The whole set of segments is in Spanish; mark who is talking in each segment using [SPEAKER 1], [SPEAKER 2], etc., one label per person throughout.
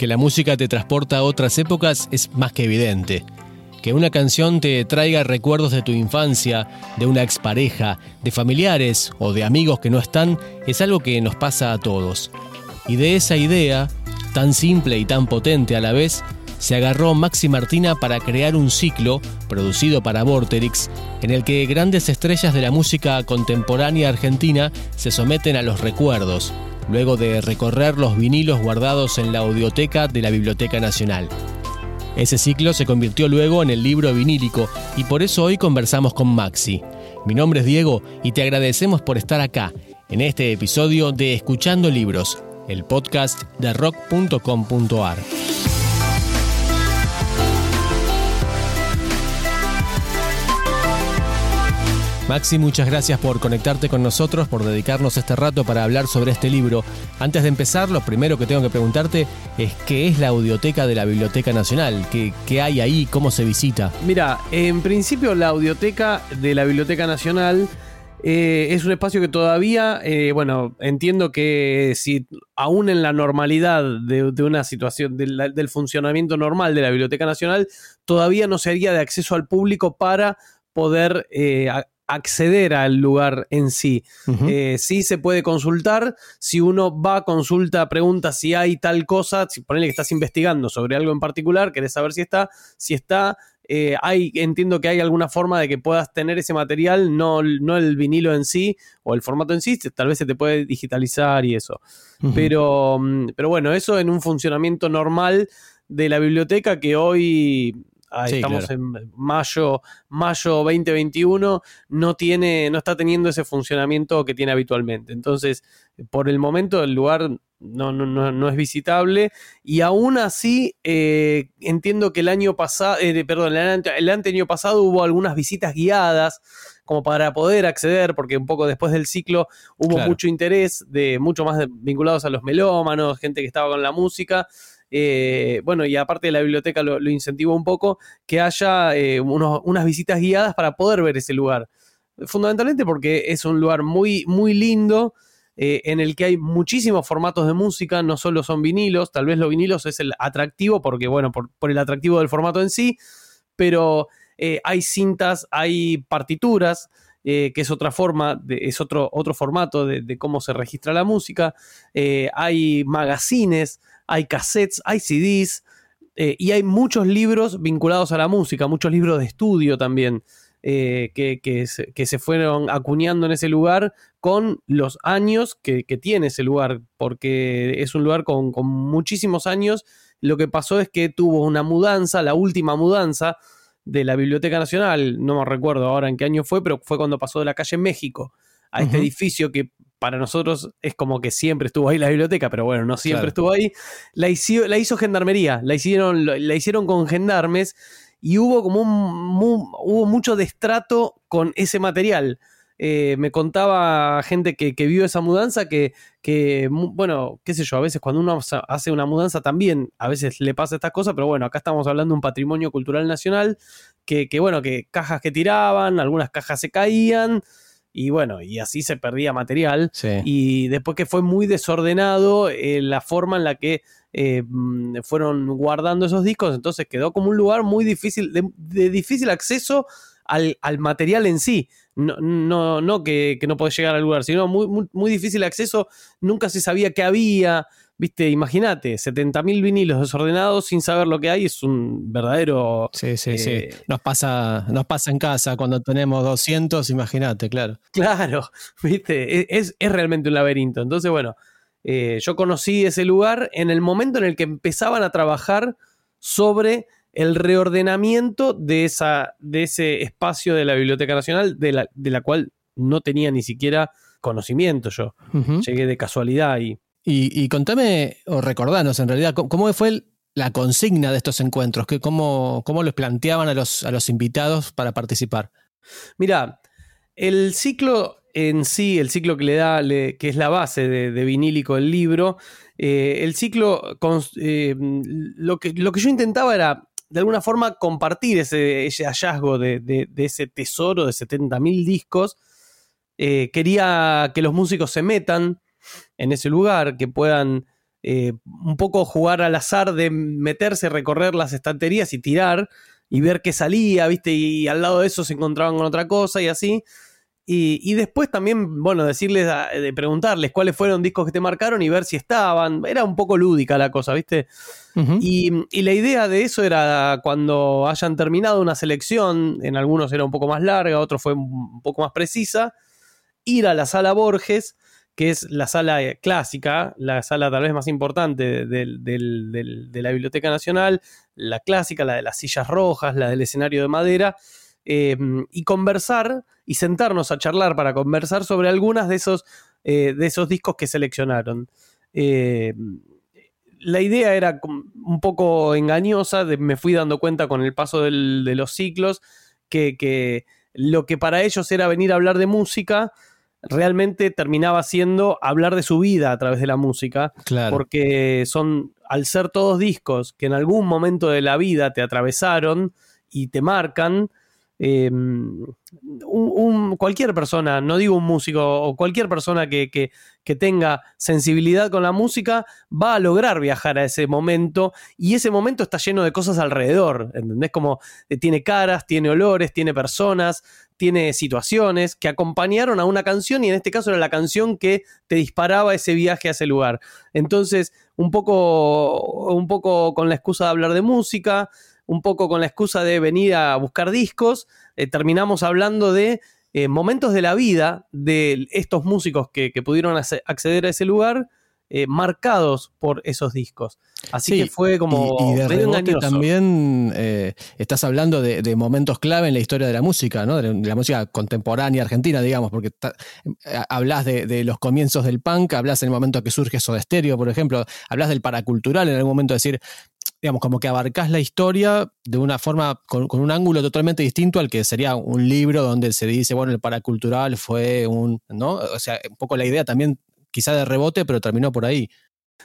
[SPEAKER 1] Que la música te transporta a otras épocas es más que evidente. Que una canción te traiga recuerdos de tu infancia, de una expareja, de familiares o de amigos que no están, es algo que nos pasa a todos. Y de esa idea, tan simple y tan potente a la vez, se agarró Maxi Martina para crear un ciclo, producido para Vorterix, en el que grandes estrellas de la música contemporánea argentina se someten a los recuerdos, luego de recorrer los vinilos guardados en la audioteca de la Biblioteca Nacional. Ese ciclo se convirtió luego en el libro vinílico y por eso hoy conversamos con Maxi. Mi nombre es Diego y te agradecemos por estar acá, en este episodio de Escuchando Libros, el podcast de rock.com.ar. Maxi, muchas gracias por conectarte con nosotros, por dedicarnos este rato para hablar sobre este libro. Antes de empezar, lo primero que tengo que preguntarte es qué es la audioteca de la Biblioteca Nacional, qué, hay ahí, cómo se visita.
[SPEAKER 2] Mira, en principio la audioteca de la Biblioteca Nacional eh, es un espacio que todavía, eh, bueno, entiendo que si aún en la normalidad de, una situación, del funcionamiento normal de la Biblioteca Nacional, todavía no sería de acceso al público para poder eh, acceder al lugar en sí. Eh, sí se puede consultar. Si uno va, consulta, pregunta si hay tal cosa, si ponele que estás investigando sobre algo en particular, querés saber si está, si está. Eh, hay, entiendo que hay alguna forma de que puedas tener ese material, no, no el vinilo en sí o el formato en sí, tal vez se te puede digitalizar y eso. pero, mm, pero bueno, eso en un funcionamiento normal de la biblioteca que hoy estamos en mayo, mayo 2021, no tiene, no está teniendo ese funcionamiento que tiene habitualmente. Entonces, por el momento el lugar no, no, no, es visitable. Y aún así, eh, entiendo que el año pasado, eh, perdón, el, el año pasado hubo algunas visitas guiadas como para poder acceder, porque un poco después del ciclo hubo mucho interés de mucho más vinculados a los melómanos, gente que estaba con la música. Eh, bueno, y aparte de la biblioteca lo, incentivo un poco, que haya eh, unas visitas guiadas para poder ver ese lugar. Fundamentalmente porque es un lugar muy, muy lindo. Eh, en el que hay muchísimos formatos de música, no solo son vinilos, tal vez los vinilos es el atractivo, porque bueno, por, el atractivo del formato en sí, pero hay cintas, hay partituras, que es otra forma, es otro, otro formato de, cómo se registra la música, hay magazines, hay cassettes, hay CDs eh, y hay muchos libros vinculados a la música, muchos libros de estudio también. Eh, que, se, fueron acuñando en ese lugar con los años que, tiene ese lugar, porque es un lugar con, muchísimos años. Lo que pasó es que tuvo una mudanza, la última mudanza de la Biblioteca Nacional, no me recuerdo ahora en qué año fue, pero fue cuando pasó de la calle México a este edificio que para nosotros es como que siempre estuvo ahí la biblioteca, pero bueno, no siempre estuvo ahí. La hizo, la hizo gendarmería, la hicieron, la hicieron con gendarmes y hubo como un, hubo mucho destrato con ese material. Eh, me contaba gente que, vio esa mudanza que, que, bueno, qué sé yo, a veces cuando uno hace una mudanza también, a veces le pasa estas cosas, pero bueno, acá estamos hablando de un patrimonio cultural nacional, que, que bueno, que cajas que tiraban, algunas cajas se caían, y bueno, y así se perdía material. Y después que fue muy desordenado eh, la forma en la que eh, mm, fueron guardando esos discos, entonces quedó como un lugar muy difícil, de, difícil acceso al, material en sí. No, no, no que, no podés llegar al lugar, sino muy, muy, muy difícil acceso. Nunca se sabía qué había. Viste, imagínate, 70.000 vinilos desordenados sin saber lo que hay es un verdadero...
[SPEAKER 1] Sí, sí, sí. Eh, nos pasa, nos pasa en casa cuando tenemos 200, imagínate, claro.
[SPEAKER 2] Claro, viste, e, es, realmente un laberinto. Entonces, bueno, eh, yo conocí ese lugar en el momento en el que empezaban a trabajar sobre el reordenamiento de, esa, de ese espacio de la Biblioteca Nacional, de la, de la cual no tenía ni siquiera conocimiento yo. Llegué de casualidad y
[SPEAKER 1] y, contame, o recordanos en realidad, ¿cómo fue la consigna de estos encuentros? ¿Cómo, cómo los planteaban a los, a los invitados para participar?
[SPEAKER 2] Mira, el ciclo en sí, el ciclo que le da, que es la base de, vinílico del libro, eh, el ciclo, eh, lo, que, lo que yo intentaba era de alguna forma compartir ese, hallazgo de, ese tesoro de 70.000 discos. Eh, quería que los músicos se metan en ese lugar, que puedan eh, un poco jugar al azar de meterse, recorrer las estanterías y tirar y ver qué salía, ¿viste? Y al lado de eso se encontraban con otra cosa y así. Y, después también, bueno, decirles, de preguntarles cuáles fueron discos que te marcaron y ver si estaban. Era un poco lúdica la cosa, ¿viste? y, y, la idea de eso era cuando hayan terminado una selección, en algunos era un poco más larga, otros fue un poco más precisa, ir a la sala Borges que es la sala eh, clásica, la sala tal vez más importante de la Biblioteca Nacional, la clásica, la de las sillas rojas, la del escenario de madera, em, y conversar y sentarnos a charlar para conversar sobre algunas de esos, eh, de esos discos que seleccionaron. Em, la idea era un poco engañosa, me fui dando cuenta con el paso de los ciclos que, que lo que para ellos era venir a hablar de música, realmente terminaba siendo hablar de su vida a través de la música. Porque son, al ser todos discos que en algún momento de la vida te atravesaron y te marcan, Em, un, cualquier persona, no digo un músico, o cualquier persona que, que, tenga sensibilidad con la música, va a lograr viajar a ese momento y ese momento está lleno de cosas alrededor, ¿entendés? Como eh, tiene caras, tiene olores, tiene personas, tiene situaciones que acompañaron a una canción y en este caso era la canción que te disparaba ese viaje a ese lugar. Entonces, un poco, un poco con la excusa de hablar de música, un poco con la excusa de venir a buscar discos, eh, terminamos hablando de eh, momentos de la vida de estos músicos que, pudieron acceder a ese lugar. Eh, marcados por esos discos. Así que fue como.
[SPEAKER 1] Y, de rebote también estás hablando de, momentos clave en la historia de la música, ¿no? De, la música contemporánea argentina, digamos, porque hablas de, los comienzos del punk, hablas en el momento que surge Soda Stereo, por ejemplo, hablas del paracultural en algún momento, decir, digamos, como que abarcás la historia de una forma, con, un ángulo totalmente distinto al que sería un libro donde se dice, bueno, el paracultural fue un, ¿no? O sea, un poco la idea también quizá de rebote, pero terminó por ahí.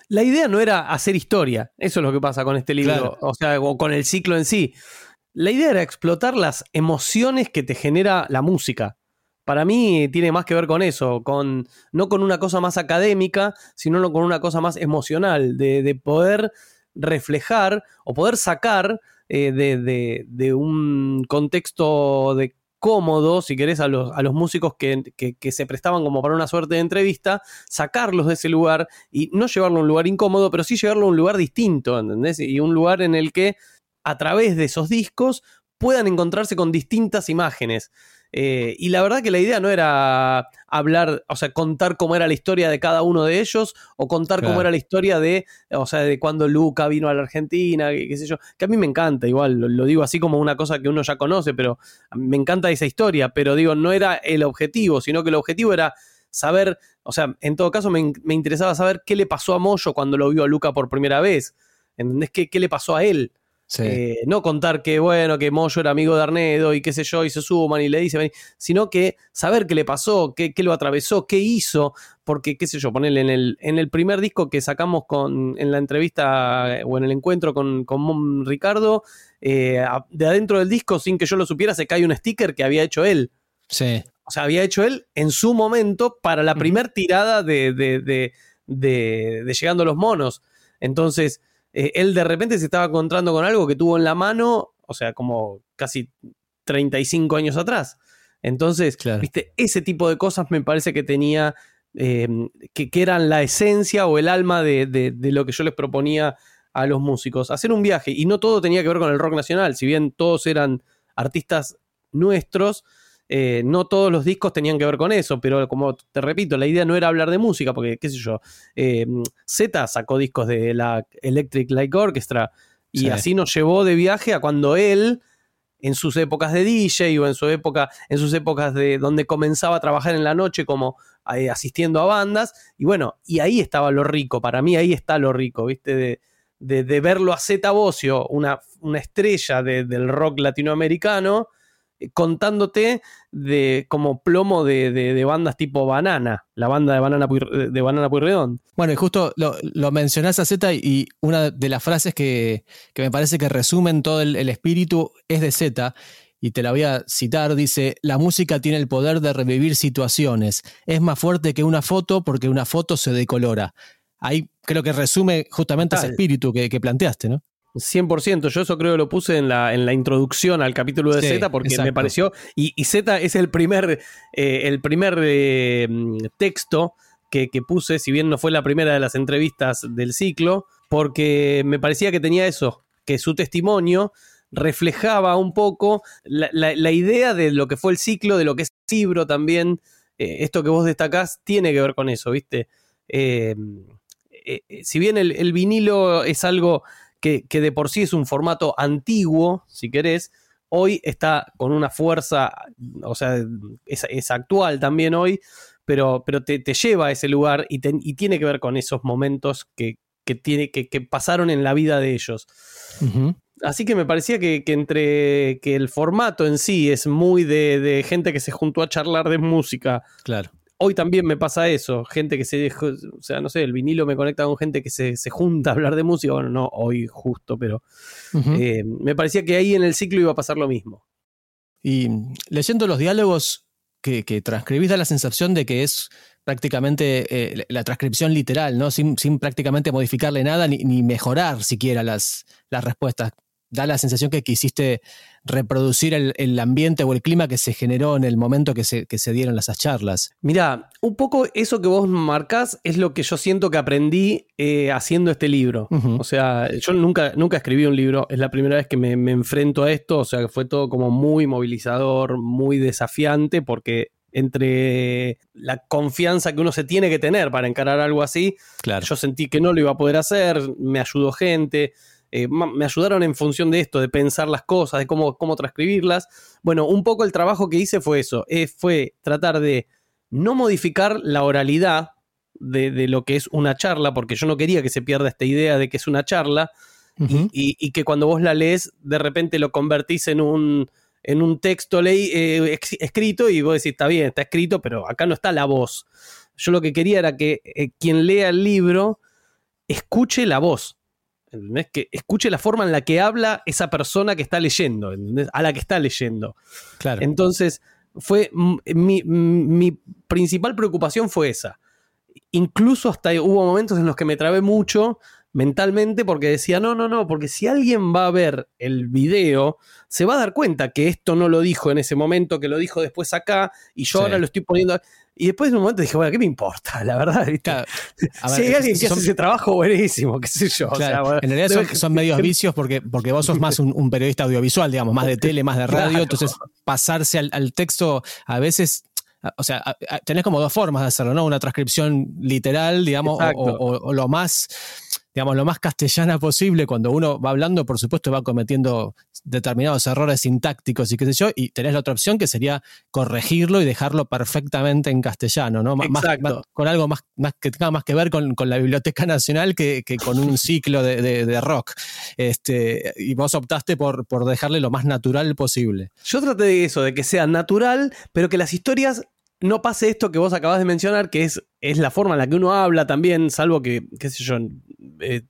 [SPEAKER 2] La idea no era hacer historia, eso es lo que pasa con este libro, o sea, o con el ciclo en sí. La idea era explotar las emociones que te genera la música. Para mí tiene más que ver con eso, con, no con una cosa más académica, sino con una cosa más emocional, de, de poder reflejar o poder sacar eh, de, un contexto de cómodo, si querés, a los, a los músicos que, se prestaban como para una suerte de entrevista, sacarlos de ese lugar y no llevarlo a un lugar incómodo, pero sí llevarlo a un lugar distinto, ¿entendés? Y un lugar en el que a través de esos discos puedan encontrarse con distintas imágenes. Eh, y la verdad que la idea no era hablar, o sea, contar cómo era la historia de cada uno de ellos, o contar cómo era la historia de, o sea, de cuando Luca vino a la Argentina, qué, sé yo, que a mí me encanta, igual, lo, digo así como una cosa que uno ya conoce, pero me encanta esa historia, pero digo, no era el objetivo, sino que el objetivo era saber, o sea, en todo caso me, interesaba saber qué le pasó a Moyo cuando lo vio a Luca por primera vez, ¿entendés? ¿Qué, qué le pasó a él? Eh, no contar que, bueno, que Moyo era amigo de Arnedo y qué sé yo, y se suman y le dice, sino que saber qué le pasó, qué, qué lo atravesó, qué hizo, porque, qué sé yo, ponerle en el, en el primer disco que sacamos con, en la entrevista eh, o en el encuentro con, con Ricardo, eh, de adentro del disco, sin que yo lo supiera, se cae un sticker que había hecho él.
[SPEAKER 1] Sí.
[SPEAKER 2] O sea, había hecho él en su momento para la primera tirada de, de, de, de Llegando a los Monos. Entonces, eh, él de repente se estaba encontrando con algo que tuvo en la mano, o sea, como casi 35 años atrás. Entonces, viste, ese tipo de cosas me parece que tenía, eh, que, eran la esencia o el alma de, lo que yo les proponía a los músicos. Hacer un viaje, y no todo tenía que ver con el rock nacional, si bien todos eran artistas nuestros, eh, no todos los discos tenían que ver con eso, pero como te repito, la idea no era hablar de música, porque, qué sé yo, eh, Z sacó discos de la Electric Light Orchestra y así nos llevó de viaje a cuando él, en sus épocas de DJ o en su época, en sus épocas de donde comenzaba a trabajar en la noche como eh, asistiendo a bandas, y bueno, y ahí estaba lo rico, para mí ahí está lo rico, ¿viste? De, de, verlo a Z Bocio, una, una estrella del rock latinoamericano, contándote de como plomo de, bandas tipo Banana, la banda de Banana, de Banana.
[SPEAKER 1] Bueno, y justo lo, lo mencionás a Z y una de las frases que, me parece que resumen todo el, espíritu es de Z. Y te la voy a citar, dice, la música tiene el poder de revivir situaciones. Es más fuerte que una foto porque una foto se decolora. ahí creo que resume justamente ese espíritu que, planteaste, ¿no?
[SPEAKER 2] 100%, yo eso creo que lo puse en la, en la introducción al capítulo de Z porque me pareció, y, Z es el primer, eh, el primer eh, texto que, que, puse, si bien no fue la primera de las entrevistas del ciclo, porque me parecía que tenía eso, que su testimonio reflejaba un poco la, idea de lo que fue el ciclo, de lo que es Cibro también. Eh, esto que vos destacás tiene que ver con eso, ¿viste? Eh, eh, si bien el, vinilo es algo que, de por sí es un formato antiguo, si querés, hoy está con una fuerza, o sea, es, actual también hoy, pero, pero te, lleva a ese lugar y, tiene que ver con esos momentos que, tiene, que, pasaron en la vida de ellos. Así que me parecía que, entre que el formato en sí es muy de, gente que se juntó a charlar de música.
[SPEAKER 1] Claro.
[SPEAKER 2] Hoy también me pasa eso, gente que se dejó, o sea, no sé, el vinilo me conecta con gente que se, junta a hablar de música, bueno, no hoy justo, pero eh, me parecía que ahí en el ciclo iba a pasar lo mismo.
[SPEAKER 1] Y leyendo los diálogos que, que transcribís da la sensación de que es prácticamente eh, la transcripción literal, ¿no? Sin, prácticamente modificarle nada ni, ni mejorar siquiera las, las respuestas da la sensación que quisiste reproducir el, ambiente o el clima que se generó en el momento que se, que se dieron esas charlas.
[SPEAKER 2] Mira, un poco eso que vos marcás es lo que yo siento que aprendí eh, haciendo este libro. O sea, yo nunca, nunca escribí un libro, es la primera vez que me, me enfrento a esto, o sea, que fue todo como muy movilizador, muy desafiante, porque entre la confianza que uno se tiene que tener para encarar algo así,
[SPEAKER 1] claro.
[SPEAKER 2] yo sentí que no lo iba a poder hacer, me ayudó gente, eh, me ayudaron en función de esto, de pensar las cosas, de cómo, cómo transcribirlas. Bueno, un poco el trabajo que hice fue eso, eh, fue tratar de no modificar la oralidad de, lo que es una charla, porque yo no quería que se pierda esta idea de que es una charla y, que cuando vos la lees, de repente lo convertís en un, en un texto ley, eh, escrito y vos decís, está bien, está escrito, pero acá no está la voz. Yo lo que quería era que quien lea el libro escuche la voz que escuche la forma en la que habla esa persona que está leyendo, A la que está leyendo.
[SPEAKER 1] Claro.
[SPEAKER 2] Entonces, fue mi, principal preocupación fue esa. Incluso hasta hubo momentos en los que me trabé mucho mentalmente porque decía, no, no, no, porque si alguien va a ver el video, se va a dar cuenta que esto no lo dijo en ese momento, que lo dijo después acá, y yo ahora lo estoy poniendo... Y después de un momento dije, bueno, ¿qué me importa? La verdad, si hay alguien que hace ese trabajo, buenísimo, qué sé yo.
[SPEAKER 1] en realidad son, medios vicios porque, porque vos sos más un, periodista audiovisual, digamos, más de tele, más de radio. Entonces, pasarse al, texto a veces o sea, tenés como dos formas de hacerlo, ¿no? Una transcripción literal, digamos, o, lo más digamos, lo más castellana posible. Cuando uno va hablando, por supuesto, va cometiendo determinados errores sintácticos y qué sé yo, y tenés la otra opción que sería corregirlo y dejarlo perfectamente en castellano, ¿no? Más, con algo más, más, que tenga más que ver con, la Biblioteca Nacional que, con un ciclo de, rock. Este, y vos optaste por, por dejarle lo más natural posible.
[SPEAKER 2] Yo traté de eso, de que sea natural, pero que las historias no pase esto que vos acabas de mencionar, que es, es la forma en la que uno habla también, salvo que, qué sé yo, eh,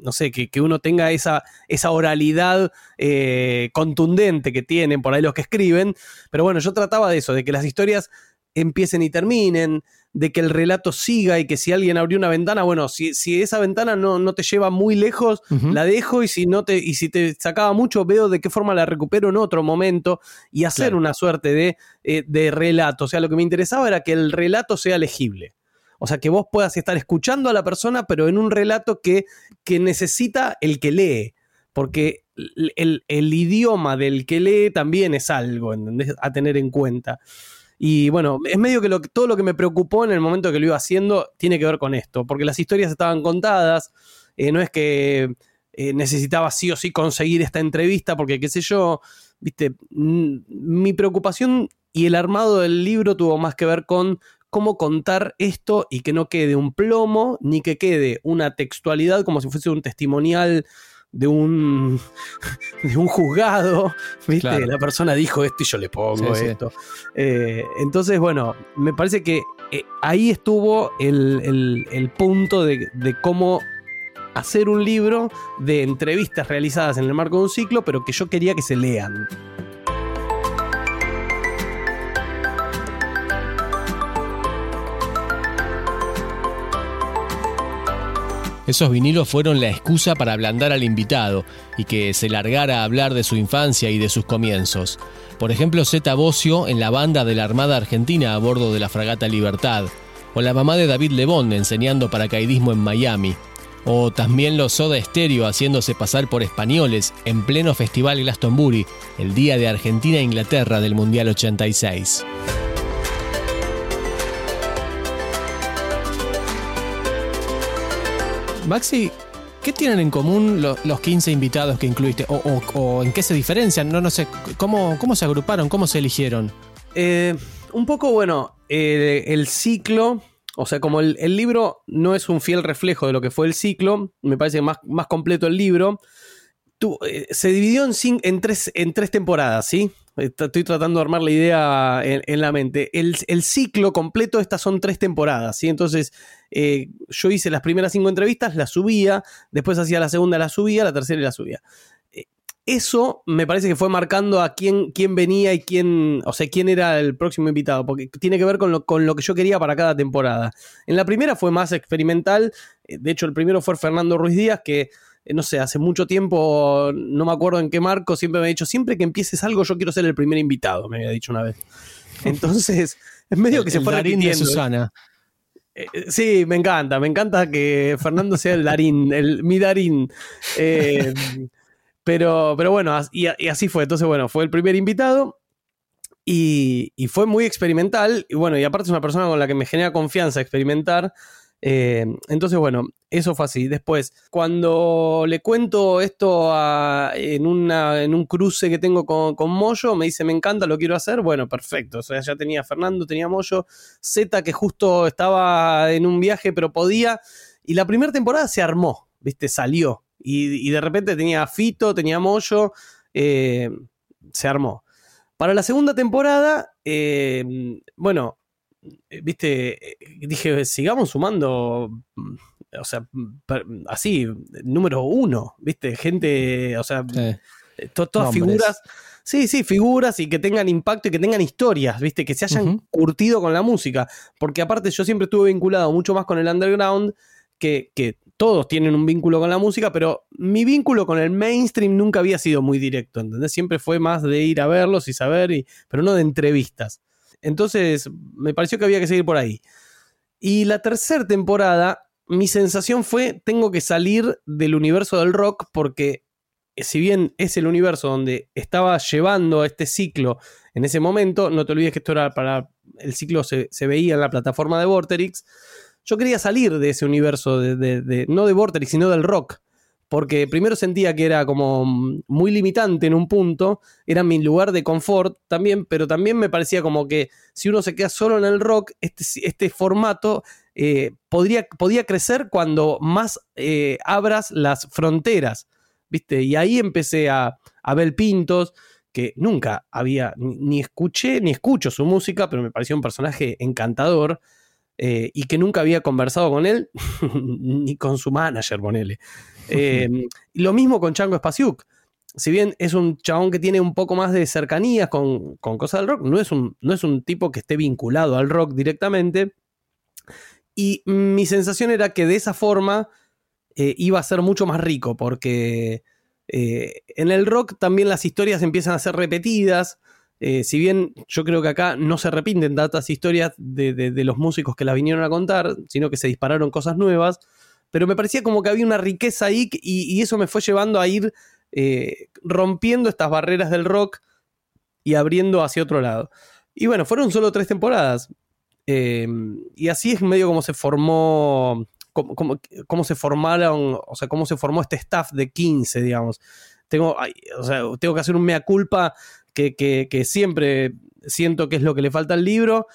[SPEAKER 2] no sé, que, uno tenga esa, esa oralidad eh, contundente que tienen por ahí los que escriben. Pero bueno, yo trataba de eso, de que las historias empiecen y terminen, de que el relato siga y que si alguien abrió una ventana, bueno, si, si esa ventana no, no, te lleva muy lejos, la dejo y si no te, y si te sacaba mucho, veo de qué forma la recupero en otro momento y hacer una suerte de, eh, de relato. O sea, lo que me interesaba era que el relato sea legible. O sea, que vos puedas estar escuchando a la persona, pero en un relato que, que necesita el que lee. Porque el, idioma del que lee también es algo a tener en cuenta. Y bueno, es medio que todo lo que me preocupó en el momento que lo iba haciendo tiene que ver con esto, porque las historias estaban contadas, eh, no es que eh, necesitaba sí o sí conseguir esta entrevista, porque qué sé yo, viste, mi preocupación y el armado del libro tuvo más que ver con cómo contar esto y que no quede un plomo, ni que quede una textualidad como si fuese un testimonial de un, de un juzgado, ¿viste? La persona dijo esto y yo le pongo esto. Eh, entonces, bueno, me parece que eh, ahí estuvo el, punto de, de, cómo hacer un libro de entrevistas realizadas en el marco de un ciclo, pero que yo quería que se lean.
[SPEAKER 1] Esos vinilos fueron la excusa para ablandar al invitado y que se largara a hablar de su infancia y de sus comienzos. Por ejemplo, Zeta Bocio en la banda de la Armada Argentina a bordo de la fragata Libertad, o la mamá de David Lebón enseñando paracaidismo en Miami, o también los Soda Stereo haciéndose pasar por españoles en pleno Festival Glastonbury, el día de Argentina-Inglaterra del Mundial 86. Maxi, ¿qué tienen en común los 15 invitados que incluiste? O, en qué se diferencian? No, no sé, ¿cómo, cómo se agruparon? ¿Cómo se eligieron?
[SPEAKER 2] Eh, un poco, bueno, el ciclo o sea, como el, libro no es un fiel reflejo de lo que fue el ciclo, me parece más, más completo el libro. Eh, se dividió en, en, tres, en tres temporadas, ¿sí? Estoy tratando de armar la idea en, la mente. El, ciclo completo, estas son tres temporadas, ¿sí? Entonces, eh, yo hice las primeras cinco entrevistas, las subía, después hacía la segunda, la subía, la tercera y la subía eso me parece que fue marcando a quién, quién venía y quién, o sea, quién era el próximo invitado, porque tiene que ver con lo, con lo que yo quería para cada temporada. En la primera fue más experimental, eh, de hecho el primero fue Fernando Ruiz Díaz, que eh, no sé, hace mucho tiempo, no me acuerdo en qué marco, siempre me ha dicho, siempre que empieces algo yo quiero ser el primer invitado, me había dicho una vez. Entonces, es medio que se fue
[SPEAKER 1] Darín de Susana.
[SPEAKER 2] Eh, sí, me encanta, me encanta que Fernando sea el Darín, el, mi Darín. Pero, pero bueno, y, así fue. Entonces, bueno, fue el primer invitado y, fue muy experimental. Y bueno, y aparte es una persona con la que me genera confianza experimentar. Eh, entonces, bueno, eso fue así. Después, cuando le cuento esto en, en un cruce que tengo con, con Moyo, me dice, me encanta, lo quiero hacer. Bueno, perfecto. O sea, ya tenía Fernando, tenía Moyo, Z que justo estaba en un viaje, pero podía. Y la primera temporada se armó, ¿viste? Salió. Y, de repente tenía Fito, tenía Moyo, eh, se armó. Para la segunda temporada, eh, bueno, viste, dije, sigamos sumando, mm, o sea, así, número uno, viste, gente, o sea, todas figuras. Sí, sí, figuras y que tengan impacto y que tengan historias, ¿viste? Que se hayan curtido con la música. Porque aparte yo siempre estuve vinculado mucho más con el underground que, que todos tienen un vínculo con la música, pero mi vínculo con el mainstream nunca había sido muy directo, ¿entendés? Siempre fue más de ir a verlos y saber, y, pero no de entrevistas. Entonces, me pareció que había que seguir por ahí. Y la tercera temporada, mi sensación fue, tengo que salir del universo del rock porque eh, si bien es el universo donde estaba llevando este ciclo en ese momento, no te olvides que esto era para el ciclo se, se veía en la plataforma de Vorterix, yo quería salir de ese universo, de, no de Vortex, sino del rock. Porque primero sentía que era como muy limitante en un punto, era mi lugar de confort también, pero también me parecía como que si uno se queda solo en el rock, este, este formato eh, podría, podía crecer cuando más eh, abras las fronteras, ¿viste? Y ahí empecé a, a ver Pintos, que nunca había, ni escuché, ni escucho su música, pero me pareció un personaje encantador. Eh, y que nunca había conversado con él, ni con su manager, ponele. Eh, lo mismo con Chango Spasiuk. Si bien es un chabón que tiene un poco más de cercanías con, cosas del rock, no es, un, no es un tipo que esté vinculado al rock directamente. Y mi sensación era que de esa forma eh, iba a ser mucho más rico, porque en el rock también las historias empiezan a ser repetidas, eh, si bien yo creo que acá no se repiten tantas historias de, los músicos que las vinieron a contar, sino que se dispararon cosas nuevas, pero me parecía como que había una riqueza ahí y, eso me fue llevando a ir eh, rompiendo estas barreras del rock y abriendo hacia otro lado. Y bueno, fueron solo tres temporadas. Eh, y así es medio como se formó, cómo, se formaron, o sea, cómo se formó este staff de 15, digamos. Tengo, o sea, tengo que hacer un mea culpa que, siempre siento que es lo que le falta al libro,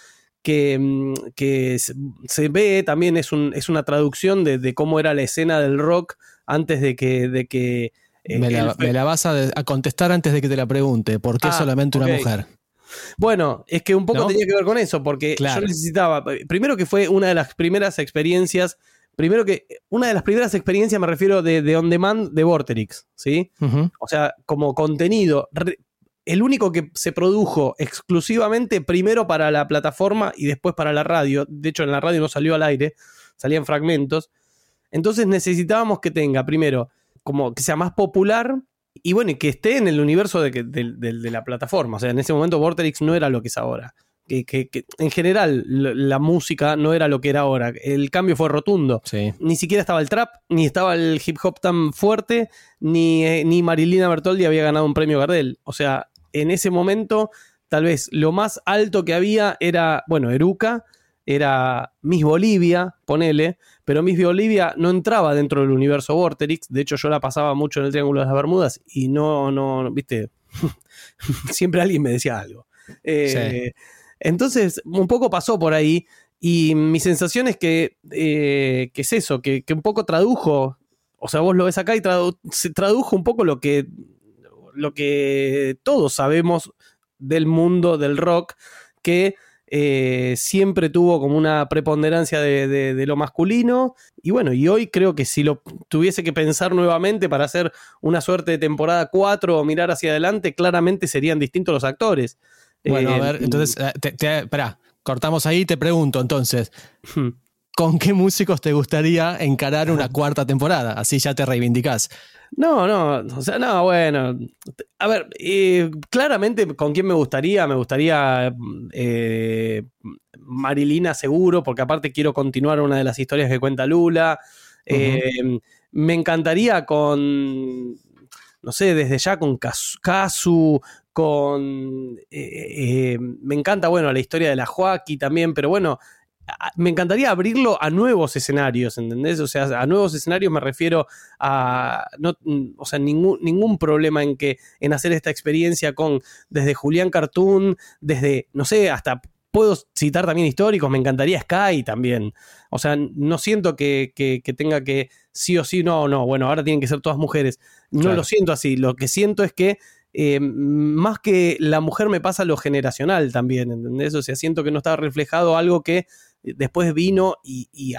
[SPEAKER 2] que, mm, se ve también es, un, es una traducción de, cómo era la escena del rock antes de que... De que
[SPEAKER 1] eh, me, la, vas a, contestar antes de que te la pregunte. ¿Por qué ah, solamente una mujer?
[SPEAKER 2] Bueno, es que un poco tenía que ver con eso, porque yo necesitaba, primero que fue una de las primeras experiencias, primero que, una de las primeras experiencias me refiero de, de on demand de Vorterix, ¿sí? O sea, como contenido, el único que se produjo exclusivamente primero para la plataforma y después para la radio. De hecho, en la radio no salió al aire, salían fragmentos. Entonces necesitábamos que tenga, primero, como que sea más popular y bueno, y que esté en el universo de, de la plataforma. O sea, en ese momento Vorterix no era lo que es ahora que, en general la música no era lo que era ahora. El cambio fue rotundo. Ni siquiera estaba el trap, ni estaba el hip hop tan fuerte, ni, eh, ni Marilina Bertoldi había ganado un premio Gardel. O sea, en ese momento, tal vez lo más alto que había era, bueno, Eruca, era Miss Bolivia, ponele, pero Miss Bolivia no entraba dentro del universo Vorterix. De hecho, yo la pasaba mucho en el Triángulo de las Bermudas y no, no, viste, siempre alguien me decía algo. Eh, entonces, un poco pasó por ahí. Y mi sensación es que, eh, es eso, que, un poco tradujo. O sea, vos lo ves acá y se tradujo un poco lo que, lo que todos sabemos del mundo del rock, que eh, siempre tuvo como una preponderancia de, lo masculino. Y bueno, y hoy creo que si lo tuviese que pensar nuevamente para hacer una suerte de temporada 4 o mirar hacia adelante, claramente serían distintos los actores.
[SPEAKER 1] Bueno, a ver, eh, entonces, eh, te, cortamos ahí y te pregunto entonces, hmm. ¿con qué músicos te gustaría encarar una cuarta temporada? Así ya te reivindicás.
[SPEAKER 2] No, no, o sea, no, bueno. A ver, eh, claramente con quién me gustaría, me gustaría Marilina seguro, porque aparte quiero continuar una de las historias que cuenta Lula. me encantaría con, no sé, desde ya con Kazu, con... Eh, eh, me encanta, bueno, la historia de la Joaquí también, pero bueno, me encantaría abrirlo a nuevos escenarios, ¿entendés? O sea, a nuevos escenarios me refiero a, no, o sea, ningún, ningún problema en que, en hacer esta experiencia con, desde Julián Cartoon, desde, no sé, hasta puedo citar también históricos, me encantaría Sky también. O sea, no siento que, tenga que sí o sí, no, no, bueno, ahora tienen que ser todas mujeres. No lo siento así, lo que siento es que eh, más que la mujer me pasa lo generacional también, ¿entendés? O sea, siento que no estaba reflejado algo que después vino y,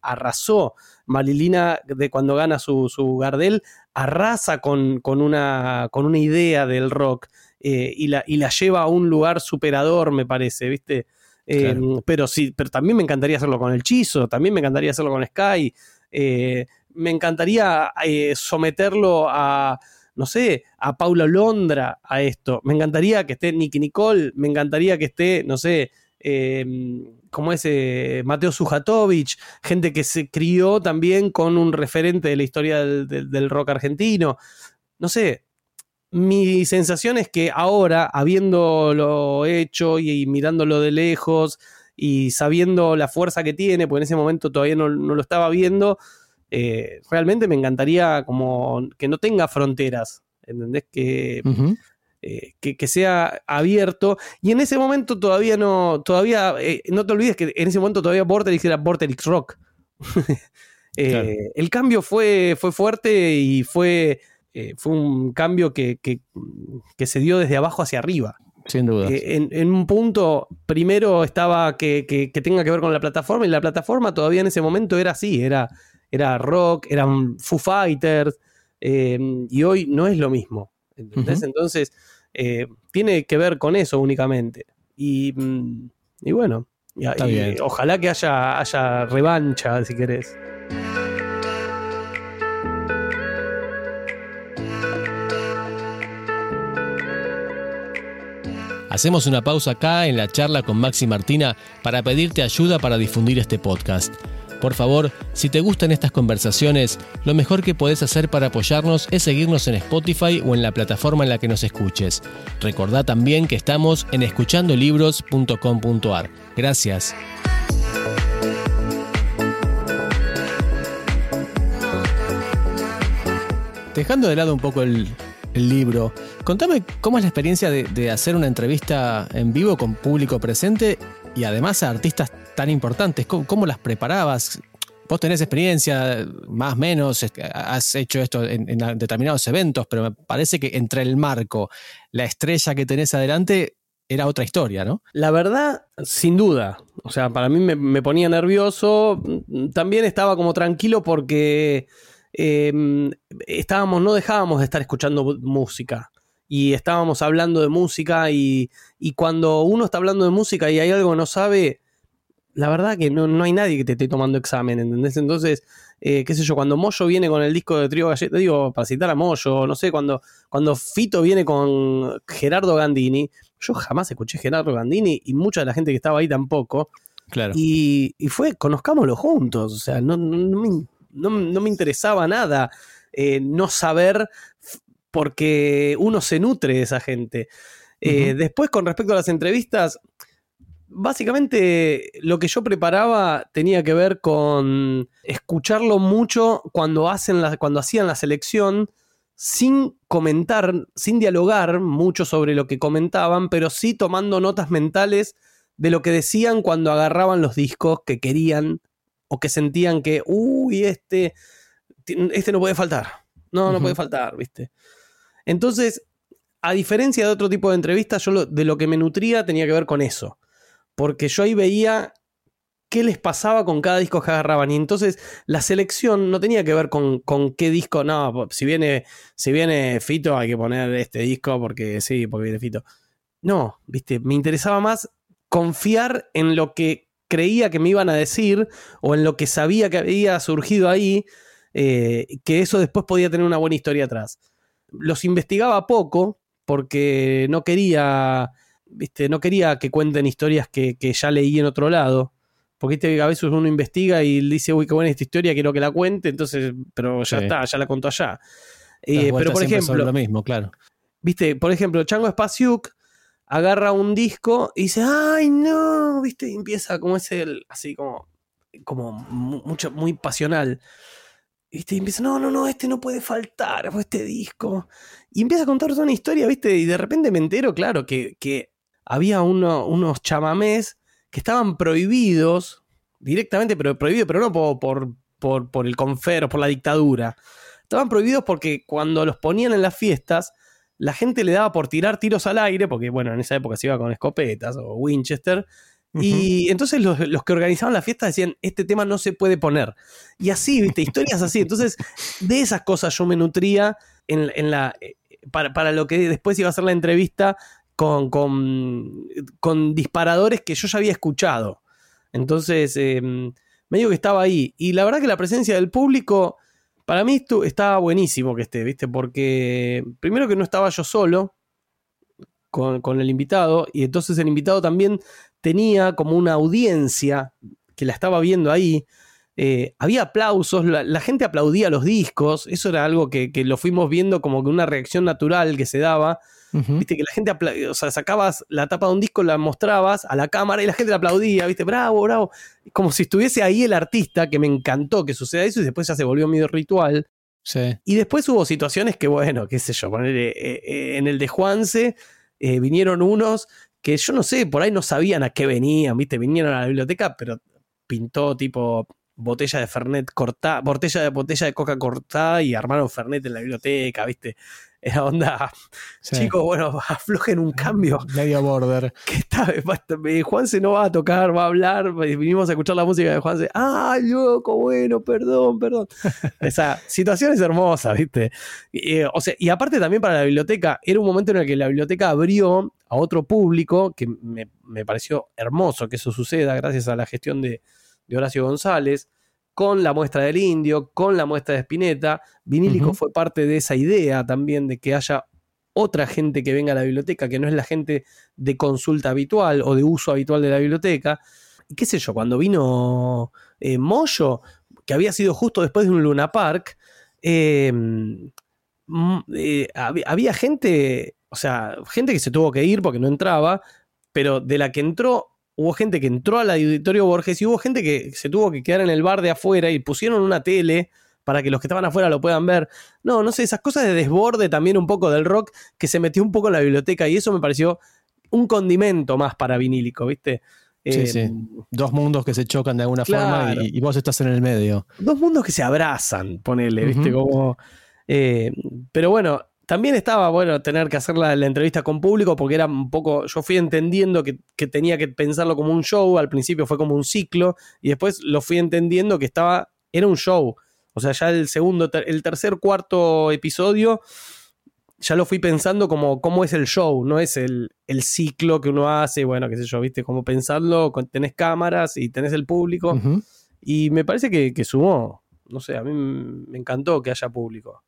[SPEAKER 2] arrasó. Marilina, de cuando gana su, Gardel, arrasa con, una, con, una, idea del rock eh, y, la, la, lleva a un lugar superador, me parece, ¿viste? Eh, pero sí, pero también me encantaría hacerlo con el Chizo, también me encantaría hacerlo con Sky. me encantaría someterlo a, no sé, a Paula Londra a esto. Me encantaría que esté Nicky Nicole, me encantaría que esté, no sé, em, como ese Mateo Sujatovic, gente que se crió también con un referente de la historia del, rock argentino. No sé, mi sensación es que ahora, habiéndolo hecho y, mirándolo de lejos y sabiendo la fuerza que tiene, porque en ese momento todavía no lo estaba viendo, eh, realmente me encantaría como que no tenga fronteras, ¿entendés? Que, eh, que, sea abierto. Y en ese momento todavía no, todavía, eh, no te olvides que en ese momento todavía Vorterix era Vorterix Rock. El cambio fue, fue fuerte y fue, fue un cambio que, que, se dio desde abajo hacia arriba.
[SPEAKER 1] Sin duda.
[SPEAKER 2] En, en, un punto, primero estaba que, que, tenga que ver con la plataforma y la plataforma todavía en ese momento era así, era era rock, eran Foo Fighters, em, y hoy no es lo mismo. Entonces, eh, tiene que ver con eso únicamente. Y, mm, bueno, ojalá que haya, haya revancha, si querés.
[SPEAKER 1] Hacemos una pausa acá en la charla con Maxi Martina para pedirte ayuda para difundir este podcast. Por favor, si te gustan estas conversaciones, lo mejor que podés hacer para apoyarnos es seguirnos en Spotify o en la plataforma en la que nos escuches. Recordá también que estamos en escuchandolibros.com.ar. Gracias. Dejando de lado un poco el, libro, contame cómo es la experiencia de, de hacer una entrevista en vivo con público presente y además a artistas tan importantes? ¿Cómo, las preparabas? Vos tenés experiencia, más o menos, has hecho esto en, determinados eventos, pero me parece que entre el marco, la estrella que tenés adelante, era otra historia, ¿no?
[SPEAKER 2] La verdad, sin duda. O sea, para mí me, ponía nervioso. También estaba como tranquilo porque em, estábamos, no dejábamos de estar escuchando música. Y estábamos hablando de música. Y, y, cuando uno está hablando de música y hay algo que no sabe, la verdad que no, hay nadie que te esté tomando examen, ¿entendés? Entonces, eh, qué sé yo, cuando Moyo viene con el disco de Trío Galleta, digo, para citar a Moyo, no sé, cuando, cuando Fito viene con Gerardo Gandini, yo jamás escuché Gerardo Gandini y mucha de la gente que estaba ahí tampoco.
[SPEAKER 1] Claro.
[SPEAKER 2] Y, fue, conozcámoslo juntos, o sea, no, me, interesaba nada eh, no saber porque uno se nutre de esa gente. Eh, después, con respecto a las entrevistas, básicamente lo que yo preparaba tenía que ver con escucharlo mucho cuando, hacen la, cuando hacían la selección sin comentar, sin dialogar mucho sobre lo que comentaban, pero sí tomando notas mentales de lo que decían cuando agarraban los discos que querían o que sentían que, uy, este, este no puede faltar. No, no puede faltar, ¿viste? Entonces, a diferencia de otro tipo de entrevistas, yo de lo que me nutría tenía que ver con eso porque yo ahí veía qué les pasaba con cada disco que agarraban. Y entonces la selección no tenía que ver con, qué disco, no, si viene, si viene Fito hay que poner este disco porque sí, porque viene Fito. No, viste, me interesaba más confiar en lo que creía que me iban a decir o en lo que sabía que había surgido ahí, eh, que eso después podía tener una buena historia atrás. Los investigaba poco porque no quería ¿viste? No quería que cuenten historias que, ya leí en otro lado. Porque a veces uno investiga y dice, uy, qué buena esta historia, quiero que la cuente, entonces, pero ya está, ya la contó allá.
[SPEAKER 1] Eh, pero por ejemplo, lo mismo, claro.
[SPEAKER 2] Viste, por ejemplo, Chango Spasiuk agarra un disco y dice, ay, no, viste, y empieza como ese, así como, como mucho, muy pasional. ¿Viste? Y empieza, no, no, no, este no puede faltar, este disco. Y empieza a contar toda una historia, ¿viste? Y de repente me entero, claro, que, que había unos chamamés que estaban prohibidos, directamente pero prohibidos, pero no por, por, por, el confer o por la dictadura. Estaban prohibidos porque cuando los ponían en las fiestas, la gente le daba por tirar tiros al aire, porque bueno, en esa época se iba con escopetas o Winchester. Y entonces los, que organizaban la fiesta decían, este tema no se puede poner. Y así, viste, historias así. Entonces, de esas cosas yo me nutría en, la, eh, para, para, lo que después iba a ser la entrevista con, con, disparadores que yo ya había escuchado. Entonces, eh, me digo que estaba ahí. Y la verdad que la presencia del público, para mí estaba buenísimo que esté, ¿viste? Porque primero que no estaba yo solo con, con el invitado, y entonces el invitado también tenía como una audiencia que la estaba viendo ahí. Eh, había aplausos, la, gente aplaudía los discos, eso era algo que, que, lo fuimos viendo como que una reacción natural que se daba. Viste que la gente, o sea, sacabas la tapa de un disco, la mostrabas a la cámara y la gente la aplaudía, viste, bravo, bravo. Como si estuviese ahí el artista, que me encantó que suceda eso y después ya se volvió medio ritual.
[SPEAKER 1] Sí.
[SPEAKER 2] Y después hubo situaciones que, bueno, qué sé yo, poner, eh, eh, en el de Juanse vinieron unos que yo no sé, por ahí no sabían a qué venían, viste, vinieron a la biblioteca, pero pintó tipo botella de Fernet cortada, botella de, botella de coca cortada y armaron Fernet en la biblioteca, ¿viste? Era onda, chicos, bueno, aflojen un cambio.
[SPEAKER 1] Medio border.
[SPEAKER 2] Que está, Juanse no va a tocar, va a hablar, vinimos a escuchar la música de Juanse. ¡Ay, loco, bueno, perdón, perdón! Esa situación es hermosa, ¿viste? Y, o sea, y aparte también para la biblioteca, era un momento en el que la biblioteca abrió a otro público, que me, me pareció hermoso que eso suceda gracias a la gestión de, de Horacio González, con la muestra del indio, con la muestra de Spinetta. Vinílico fue parte de esa idea también de que haya otra gente que venga a la biblioteca, que no es la gente de consulta habitual o de uso habitual de la biblioteca. Y qué sé yo, cuando vino eh, Moyo, que había sido justo después de un Luna Park, eh, mm, eh, había gente, o sea, gente que se tuvo que ir porque no entraba, pero de la que entró hubo gente que entró al auditorio Borges y hubo gente que se tuvo que quedar en el bar de afuera y pusieron una tele para que los que estaban afuera lo puedan ver. No, no sé, esas cosas de desborde también un poco del rock que se metió un poco en la biblioteca y eso me pareció un condimento más para vinílico, ¿viste?
[SPEAKER 1] Sí, sí. Eh, dos mundos que se chocan de alguna forma y, vos estás en el medio.
[SPEAKER 2] Dos mundos que se abrazan, ponele, ¿viste? Como. Eh, pero bueno, también estaba bueno tener que hacer la, entrevista con público porque era un poco, yo fui entendiendo que, tenía que pensarlo como un show, al principio fue como un ciclo y después lo fui entendiendo que estaba, era un show. O sea, ya el segundo, el tercer, cuarto episodio ya lo fui pensando como cómo es el show, no es el, el ciclo que uno hace, bueno, qué sé yo, viste, como pensarlo, tenés cámaras y tenés el público. Y me parece que, que sumó, no sé, a mí me encantó que haya público.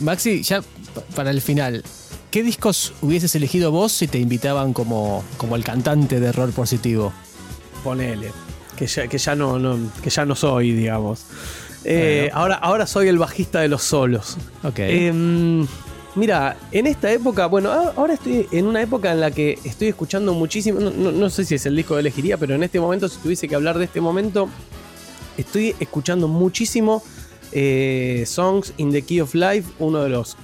[SPEAKER 1] Maxi, ya para el final, ¿qué discos hubieses elegido vos si te invitaban como, como el cantante de error positivo?
[SPEAKER 2] Ponele, que ya, que ya, no, que ya no soy, digamos. Eh, ahora, ahora soy el bajista de los solos.
[SPEAKER 1] Ok.
[SPEAKER 2] Em, mira, en esta época, bueno, ahora estoy en una época en la que estoy escuchando muchísimo, no, sé si es el disco que elegiría, pero en este momento, si tuviese que hablar de este momento, estoy escuchando muchísimo eh, Songs in the Key of Life, uno de los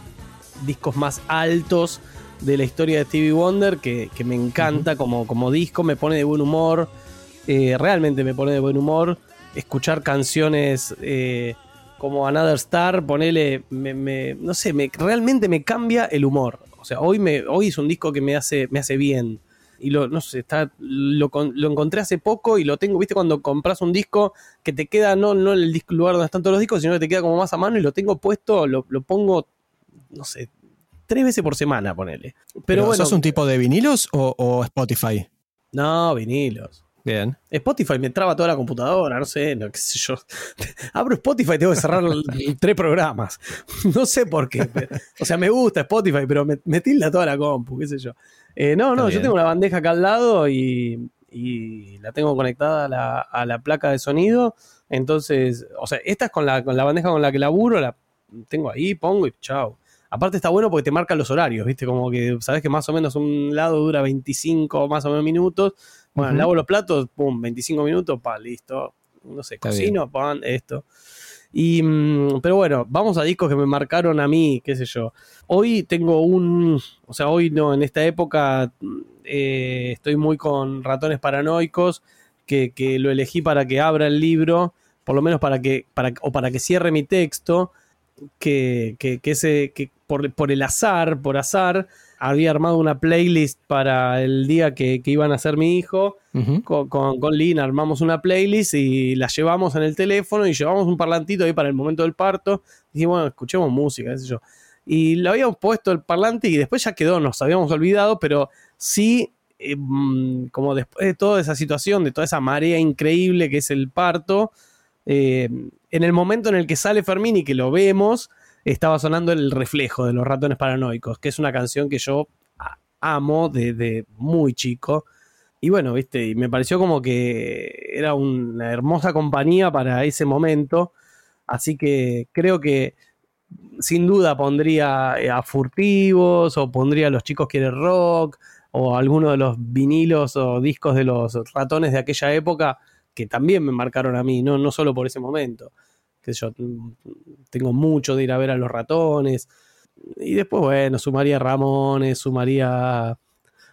[SPEAKER 2] discos más altos de la historia de Stevie Wonder, que, me encanta como, como disco, me pone de buen humor, eh, realmente me pone de buen humor. Escuchar canciones eh, como Another Star, ponele, no sé, me, realmente me cambia el humor. O sea, hoy, me, hoy es un disco que me hace, me hace bien y lo, no sé, está, lo, encontré hace poco y lo tengo, viste, cuando compras un disco que te queda no, no en el lugar donde están todos los discos, sino que te queda como más a mano y lo tengo puesto, lo, pongo, no sé, tres veces por semana, ponele. Pero, bueno.
[SPEAKER 1] ¿Sos un tipo de vinilos o, Spotify?
[SPEAKER 2] No, vinilos.
[SPEAKER 1] Bien.
[SPEAKER 2] Spotify me traba toda la computadora, no sé, no, qué sé yo. Abro Spotify y tengo que cerrar tres programas. No sé por qué. o sea, me gusta Spotify, pero me, me tilda toda la compu, qué sé yo. Eh, no, no, yo tengo una bandeja acá al lado y, la tengo conectada a la, placa de sonido. Entonces, o sea, esta es con la, con la bandeja con la que laburo, la tengo ahí, pongo y chao. Aparte está bueno porque te marcan los horarios, ¿viste? Como que sabes que más o menos un lado dura 25 más o menos minutos. Bueno, lavo los platos, pum, 25 minutos, pa, listo. No sé, cocino, pan, esto. Y, mm, pero bueno, vamos a discos que me marcaron a mí, qué sé yo. Hoy tengo un, o sea, hoy no, en esta época eh, estoy muy con ratones paranoicos, que, lo elegí para que abra el libro, por lo menos para que, para, o para que cierre mi texto, que, que, que, ese, que por, por el azar, por azar, había armado una playlist para el día que, iban a ser mi hijo. con, con, Lynn armamos una playlist y la llevamos en el teléfono y llevamos un parlantito ahí para el momento del parto. Y dijimos, bueno, escuchemos música, qué sé yo. Y le habíamos puesto el parlante y después ya quedó, nos habíamos olvidado, pero sí, eh, mm, como después de toda esa situación, de toda esa marea increíble que es el parto, eh, en el momento en el que sale Fermín y que lo vemos, estaba sonando El reflejo de los ratones paranoicos, que es una canción que yo amo desde muy chico. Y bueno, viste, y me pareció como que era una hermosa compañía para ese momento. Así que creo que sin duda pondría eh, a Furtivos o pondría a Los Chicos Quieren Rock o alguno de los vinilos o discos de los ratones de aquella época que también me marcaron a mí, no, no solo por ese momento que yo tengo mucho de ir a ver a los ratones. Y después, bueno, sumaría Ramones, sumaría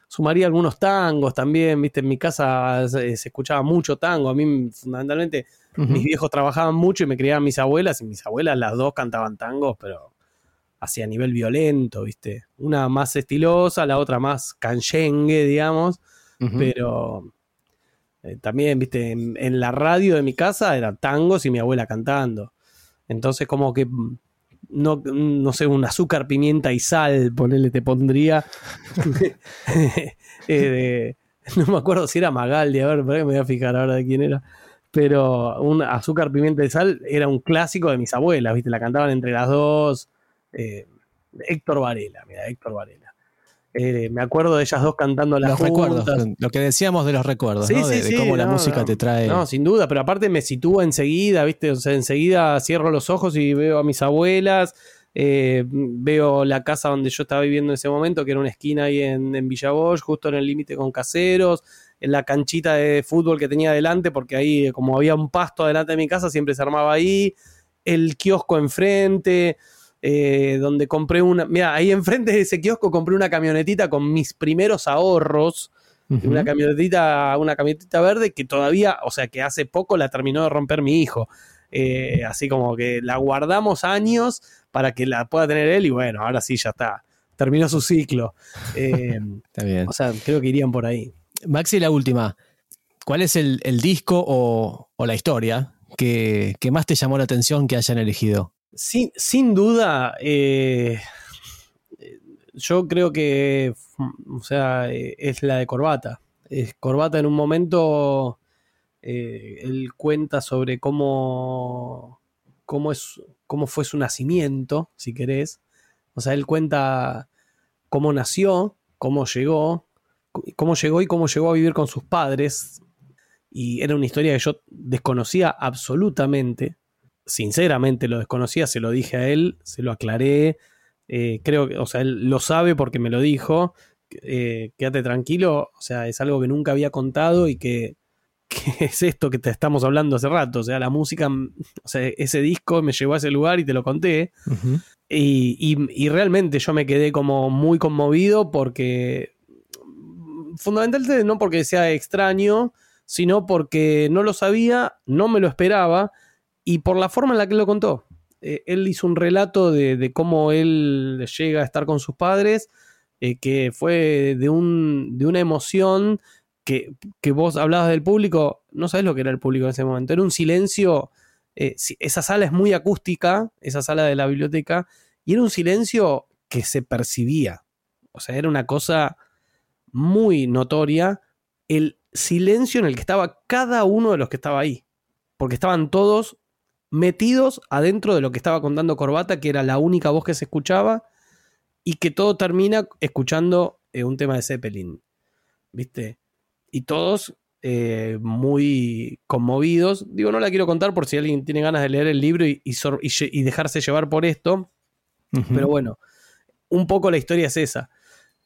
[SPEAKER 2] sumaría algunos tangos también, viste, en mi casa se, escuchaba mucho tango, a mí fundamentalmente mis viejos trabajaban mucho y me criaban mis abuelas y mis abuelas las dos cantaban tangos, pero hacia nivel violento, viste, una más estilosa, la otra más canchengue, digamos, pero eh, también, viste, en, la radio de mi casa eran tangos y mi abuela cantando. Entonces, como que mm, no, no sé, un azúcar, pimienta y sal, ponele, te pondría. Eh, no me acuerdo si era Magaldi, a ver, me voy a fijar ahora de quién era. Pero un azúcar, pimienta y sal era un clásico de mis abuelas, ¿viste? La cantaban entre las dos. Eh, Héctor Varela, mira, Héctor Varela. Eh, me acuerdo de ellas dos cantando las
[SPEAKER 1] los recuerdos, lo que decíamos de los recuerdos, ¿no? de, cómo la música te trae.
[SPEAKER 2] No, sin duda, pero aparte me sitúa enseguida, ¿viste? O sea, enseguida cierro los ojos y veo a mis abuelas, eh, veo la casa donde yo estaba viviendo en ese momento, que era una esquina ahí en, en justo en el límite con Caseros, en la canchita de fútbol que tenía adelante, porque ahí, como había un pasto adelante de mi casa, siempre se armaba ahí, el kiosco enfrente. Eh, donde compré una. Mira, ahí enfrente de ese kiosco compré una camionetita con mis primeros ahorros. Una camionetita, una camionetita verde que todavía, o sea, que hace poco la terminó de romper mi hijo. Eh, así como que la guardamos años para que la pueda tener él y bueno, ahora sí ya está. Terminó su ciclo. Eh,
[SPEAKER 1] está bien.
[SPEAKER 2] O sea, creo que irían por ahí.
[SPEAKER 1] Maxi, la última. ¿cuál es el, disco o, la historia que, más te llamó la atención que hayan elegido?
[SPEAKER 2] Sin, duda, eh, yo creo que, o sea, es la de Corbata. Es Corbata en un momento, eh, él cuenta sobre cómo, cómo, es, cómo fue su nacimiento, si querés. O sea, él cuenta cómo nació, cómo llegó, cómo llegó y cómo llegó a vivir con sus padres. Y era una historia que yo desconocía absolutamente. Sinceramente lo desconocía, se lo dije a él, se lo aclaré. Eh, creo que, o sea, él lo sabe porque me lo dijo. Eh, quédate tranquilo, o sea, es algo que nunca había contado y que, es esto que te estamos hablando hace rato. O sea, la música, o sea, ese disco me llevó a ese lugar y te lo conté. y, realmente yo me quedé como muy conmovido porque fundamentalmente no porque sea extraño, sino porque no lo sabía, no me lo esperaba y por la forma en la que lo contó. Eh, él hizo un relato de, cómo él llega a estar con sus padres, eh, que fue de, un, de una emoción que, vos hablabas del público, no sabes lo que era el público en ese momento, era un silencio, eh, esa sala es muy acústica, esa sala de la biblioteca, y era un silencio que se percibía, o sea, era una cosa muy notoria el silencio en el que estaba cada uno de los que estaba ahí. Porque estaban todos metidos adentro de lo que estaba contando Corbata, que era la única voz que se escuchaba, y que todo termina escuchando eh, un tema de Zeppelin. ¿Viste? Y todos eh, muy conmovidos. Digo, no la quiero contar por si alguien tiene ganas de leer el libro y, y, dejarse llevar por esto. Pero bueno, un poco la historia es esa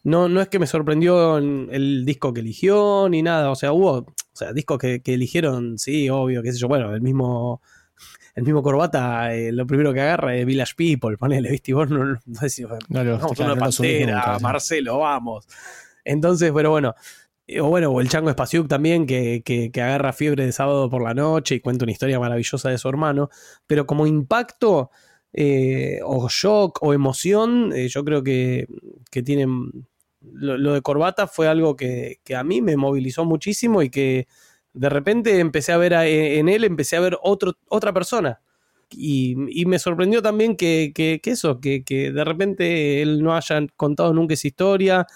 [SPEAKER 2] no, no es que me sorprendió el disco que eligió ni nada. O sea, hubo o sea, discos que, eligieron, sí, obvio, qué sé yo. Bueno, el mismo, el mismo Corbata, eh, lo primero que agarra es Village People, ponele, ¿viste? Y vos no, no, no, Marcelo, vamos. Entonces, pero bueno. Eh, o bueno, o el Chango Spasiuk también, que, que, que, agarra fiebre de sábado por la noche y cuenta una historia maravillosa de su hermano. Pero como impacto, eh, o shock, o emoción, yo creo que, que tienen lo, de Corbata fue algo que, a mí me movilizó muchísimo y que de repente empecé a ver en él, empecé a ver otro, otra persona. Y, me sorprendió también que, eso, que, de repente él no haya contado nunca esa historia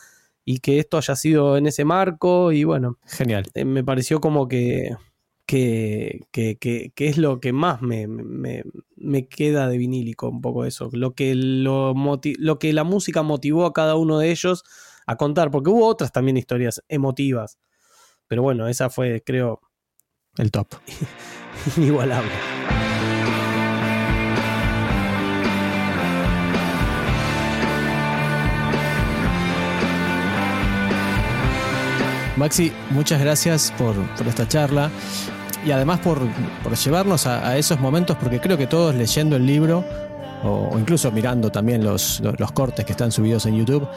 [SPEAKER 2] y que esto haya sido en ese marco y bueno.
[SPEAKER 1] Genial.
[SPEAKER 2] Eh, me pareció como que, que, es lo que más me, me, queda de vinílico, un poco eso. Lo que, lo, lo que la música motivó a cada uno de ellos a contar, porque hubo otras también historias emotivas. Pero bueno, esa fue, creo,
[SPEAKER 1] el top.
[SPEAKER 2] Inigualable.
[SPEAKER 1] Maxi, muchas gracias por, esta charla y además por, llevarnos a, esos momentos, porque creo que todos leyendo el libro o, incluso mirando también los, los, cortes que están subidos en YouTube,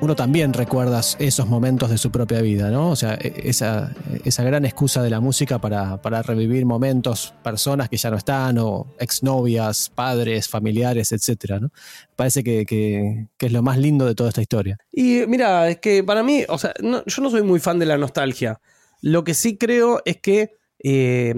[SPEAKER 1] uno también recuerda esos momentos de su propia vida, ¿no? O sea, e, esa, esa gran excusa de la música para, revivir momentos, personas que ya no están, o exnovias, padres, familiares, etcétera, ¿no? Parece que, es lo más lindo de toda esta historia.
[SPEAKER 2] Y mira, es que para mí, o sea, yo no soy muy fan de la nostalgia. Lo que sí creo es que eh,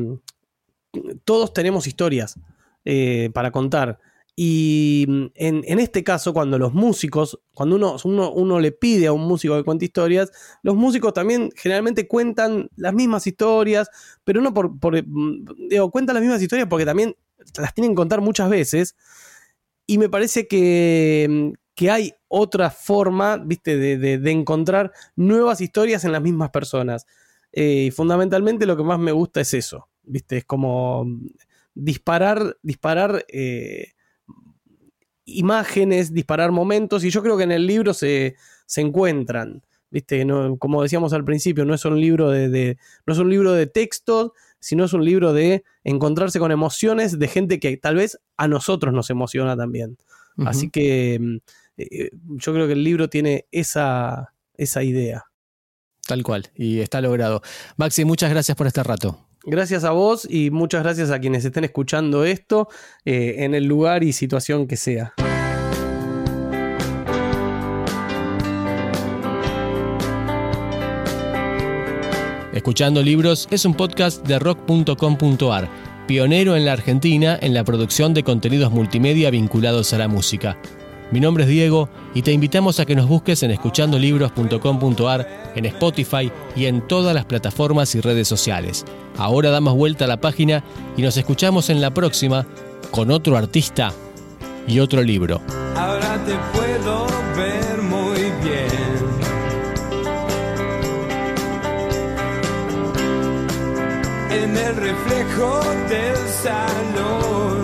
[SPEAKER 2] todos tenemos historias eh, para contar. Y mm, en, este caso, cuando los músicos, cuando uno, uno, le pide a un músico que cuente historias, los músicos también generalmente cuentan las mismas historias, pero no por, mm, digo, cuentan las mismas historias porque también las tienen que contar muchas veces. Y me parece que, mm, que hay otra forma, viste, de, encontrar nuevas historias en las mismas personas. Eh, y fundamentalmente lo que más me gusta es eso, viste, es como disparar, disparar. Eh, imágenes, disparar momentos, y yo creo que en el libro se, encuentran. ¿Viste? No, como decíamos al principio, no es un libro de, no es un libro de textos, sino es un libro de encontrarse con emociones de gente que tal vez a nosotros nos emociona también. Así que mm, eh, yo creo que el libro tiene esa, esa idea.
[SPEAKER 1] Tal cual, y está logrado. Maxi, muchas gracias por este rato.
[SPEAKER 2] Gracias a vos y muchas gracias a quienes estén escuchando esto eh, en el lugar y situación que sea.
[SPEAKER 1] Escuchando Libros es un podcast de rock.com.ar, pionero en la Argentina en la producción de contenidos multimedia vinculados a la música. Mi nombre es Diego y te invitamos a que nos busques en escuchandolibros.com.ar, en Spotify y en todas las plataformas y redes sociales. Ahora damos vuelta a la página y nos escuchamos en la próxima con otro artista y otro libro.
[SPEAKER 3] Ahora te puedo ver muy bien. En el reflejo del salón.